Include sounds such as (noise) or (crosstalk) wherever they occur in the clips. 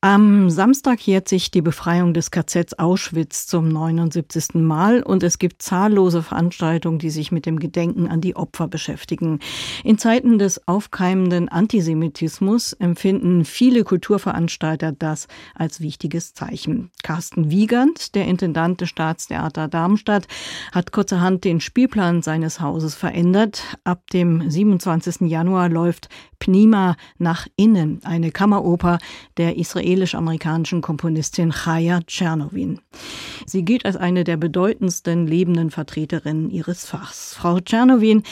Am Samstag jährt sich die Befreiung des KZs Auschwitz zum 79. Mal und es gibt zahllose Veranstaltungen, die sich mit dem Gedenken an die Opfer beschäftigen. In Zeiten des aufkeimenden Antisemitismus empfinden viele Kulturveranstalter das als wichtiges Zeichen. Carsten Wiegand, der Intendant des Staatstheater Darmstadt, hat kurzerhand den Spielplan seines Hauses verändert. Ab dem 27. Januar läuft Pnima nach innen, eine Kammeroper der israelisch-amerikanischen Komponistin Chaya Tschernowin. Sie gilt als eine der bedeutendsten lebenden Vertreterinnen ihres Fachs. Frau Tschernowin,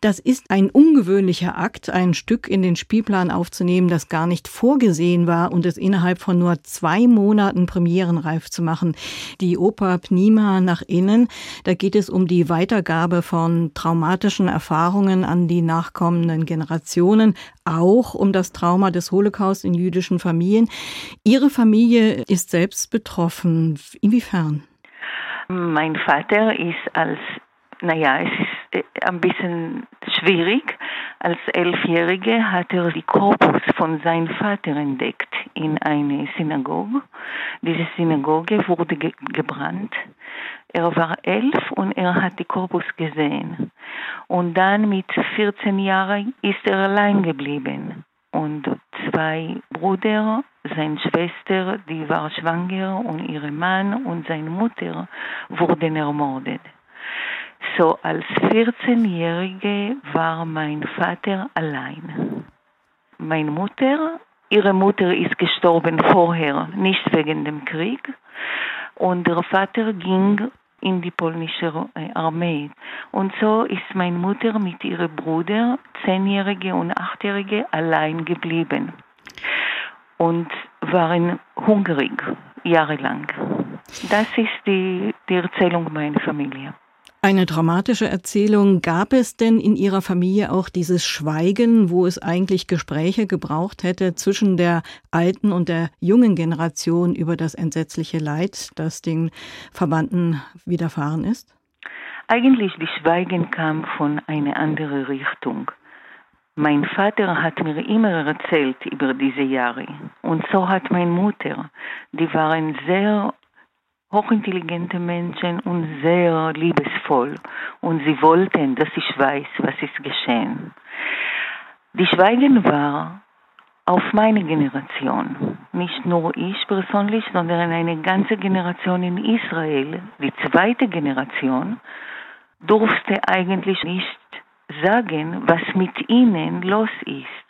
das ist ein ungewöhnlicher Akt, ein Stück in den Spielplan aufzunehmen, das gar nicht vorgesehen war und es innerhalb von nur zwei Monaten premierenreif zu machen. Die Oper Pnima nach innen, da geht es um die Weitergabe von traumatischen Erfahrungen an die nachkommenden Generationen, auch um das Trauma des Holocaust in jüdischen Familien. Ihre Familie ist selbst betroffen. Inwiefern? Mein Vater ist als, naja, es ist äh, ein bisschen schwierig. Als Elfjähriger hat er die Korpus von seinem Vater entdeckt in einer Synagoge. Diese Synagoge wurde ge gebrannt. Er war elf und er hat die Korpus gesehen. Und dann mit 14 Jahren ist er allein geblieben. Und zwei Brüder, seine Schwester, die war schwanger und ihr Mann und seine Mutter wurden ermordet. So als 14-Jährige war mein Vater allein. Meine Mutter, ihre Mutter ist gestorben vorher, nicht wegen dem Krieg. Und der Vater ging in die polnische äh, Armee. Und so ist meine Mutter mit ihrem Bruder, zehnjährige und achtjährige, allein geblieben und waren hungrig jahrelang. Das ist die, die Erzählung meiner Familie. Eine dramatische Erzählung. Gab es denn in Ihrer Familie auch dieses Schweigen, wo es eigentlich Gespräche gebraucht hätte zwischen der alten und der jungen Generation über das entsetzliche Leid, das den Verbanden widerfahren ist? Eigentlich die Schweigen kam von einer anderen Richtung. Mein Vater hat mir immer erzählt über diese Jahre. Und so hat meine Mutter. Die waren sehr hochintelligente Menschen und sehr liebesvoll. Und sie wollten, dass ich weiß, was ist geschehen. Die Schweigen war auf meine Generation, nicht nur ich persönlich, sondern eine ganze Generation in Israel, die zweite Generation, durfte eigentlich nicht sagen, was mit ihnen los ist.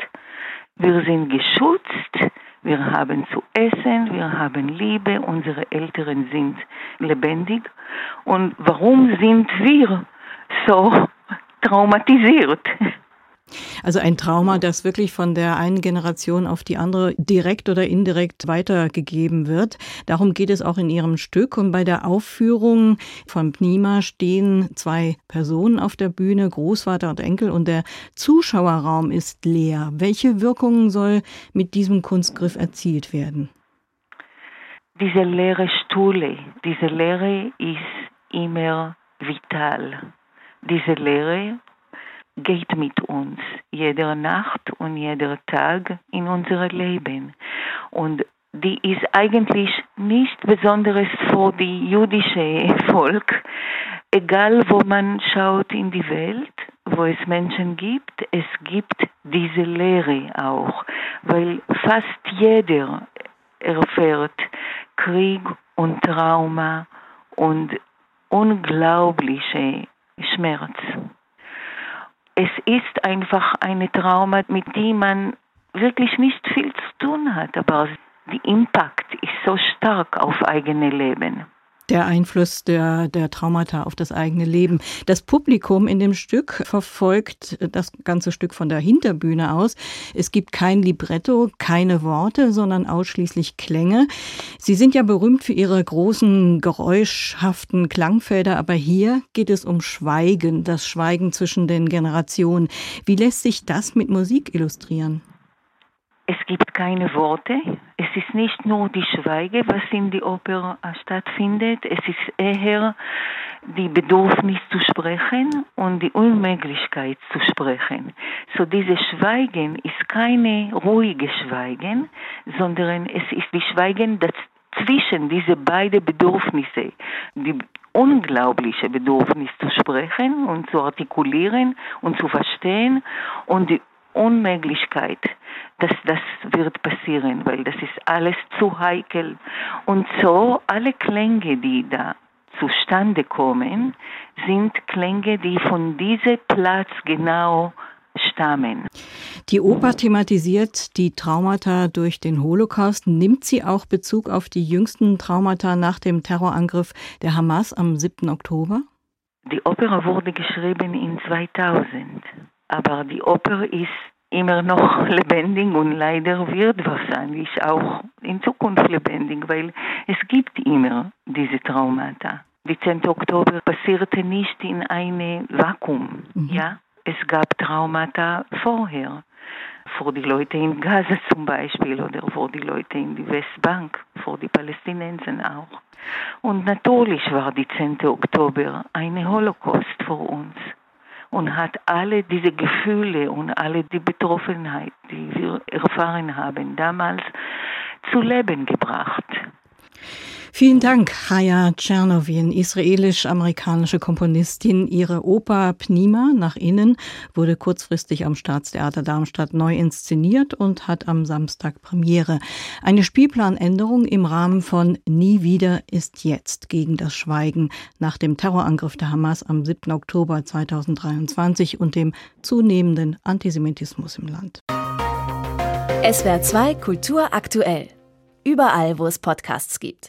Wir sind geschützt, wir haben zu essen, wir haben Liebe, unsere Eltern sind lebendig. Und warum sind wir so (laughs) traumatisiert? Also ein Trauma, das wirklich von der einen Generation auf die andere direkt oder indirekt weitergegeben wird. Darum geht es auch in Ihrem Stück. Und bei der Aufführung von Pnima stehen zwei Personen auf der Bühne, Großvater und Enkel, und der Zuschauerraum ist leer. Welche Wirkungen soll mit diesem Kunstgriff erzielt werden? Diese leere Stuhle, diese Leere ist immer vital. Diese Leere geht mit uns jede Nacht und jeder Tag in unser Leben. Und die ist eigentlich nicht besonders für die jüdische Volk. Egal wo man schaut in die Welt, wo es Menschen gibt, es gibt diese Lehre auch, weil fast jeder erfährt Krieg und Trauma und unglaubliche Schmerz es ist einfach eine Trauma, mit dem man wirklich nicht viel zu tun hat, aber der Impact ist so stark auf eigene Leben der Einfluss der, der Traumata auf das eigene Leben. Das Publikum in dem Stück verfolgt das ganze Stück von der Hinterbühne aus. Es gibt kein Libretto, keine Worte, sondern ausschließlich Klänge. Sie sind ja berühmt für ihre großen, geräuschhaften Klangfelder, aber hier geht es um Schweigen, das Schweigen zwischen den Generationen. Wie lässt sich das mit Musik illustrieren? Es gibt keine Worte. Es ist nicht nur die Schweige, was in die Oper stattfindet. Es ist eher die Bedürfnis zu sprechen und die Unmöglichkeit zu sprechen. So dieses Schweigen ist keine ruhige Schweigen, sondern es ist die Schweigen zwischen diese beiden Bedürfnisse, die unglaubliche Bedürfnis zu sprechen und zu artikulieren und zu verstehen und die Unmöglichkeit, dass das wird passieren, weil das ist alles zu heikel. Und so alle Klänge, die da zustande kommen, sind Klänge, die von diesem Platz genau stammen. Die Oper thematisiert die Traumata durch den Holocaust. Nimmt sie auch Bezug auf die jüngsten Traumata nach dem Terrorangriff der Hamas am 7. Oktober? Die Oper wurde geschrieben in 2000, aber die Oper ist immer noch (laughs) lebendig und leider wird wahrscheinlich auch in Zukunft lebendig, weil es gibt immer diese Traumata. Die 10. Oktober passierte nicht in einem Vakuum, mhm. ja. Es gab Traumata vorher, vor die Leute in Gaza (laughs) zum Beispiel oder vor die Leute in die Westbank, vor die Palästinenser auch. Und natürlich war die 10. Oktober eine Holocaust für uns und hat alle diese Gefühle und alle die Betroffenheit, die wir erfahren haben, damals zu Leben gebracht. Vielen Dank, Chaya Tschernowin, israelisch-amerikanische Komponistin. Ihre Oper Pnima nach innen wurde kurzfristig am Staatstheater Darmstadt neu inszeniert und hat am Samstag Premiere. Eine Spielplanänderung im Rahmen von Nie wieder ist jetzt gegen das Schweigen nach dem Terrorangriff der Hamas am 7. Oktober 2023 und dem zunehmenden Antisemitismus im Land. SWR 2 Kultur aktuell. Überall, wo es Podcasts gibt.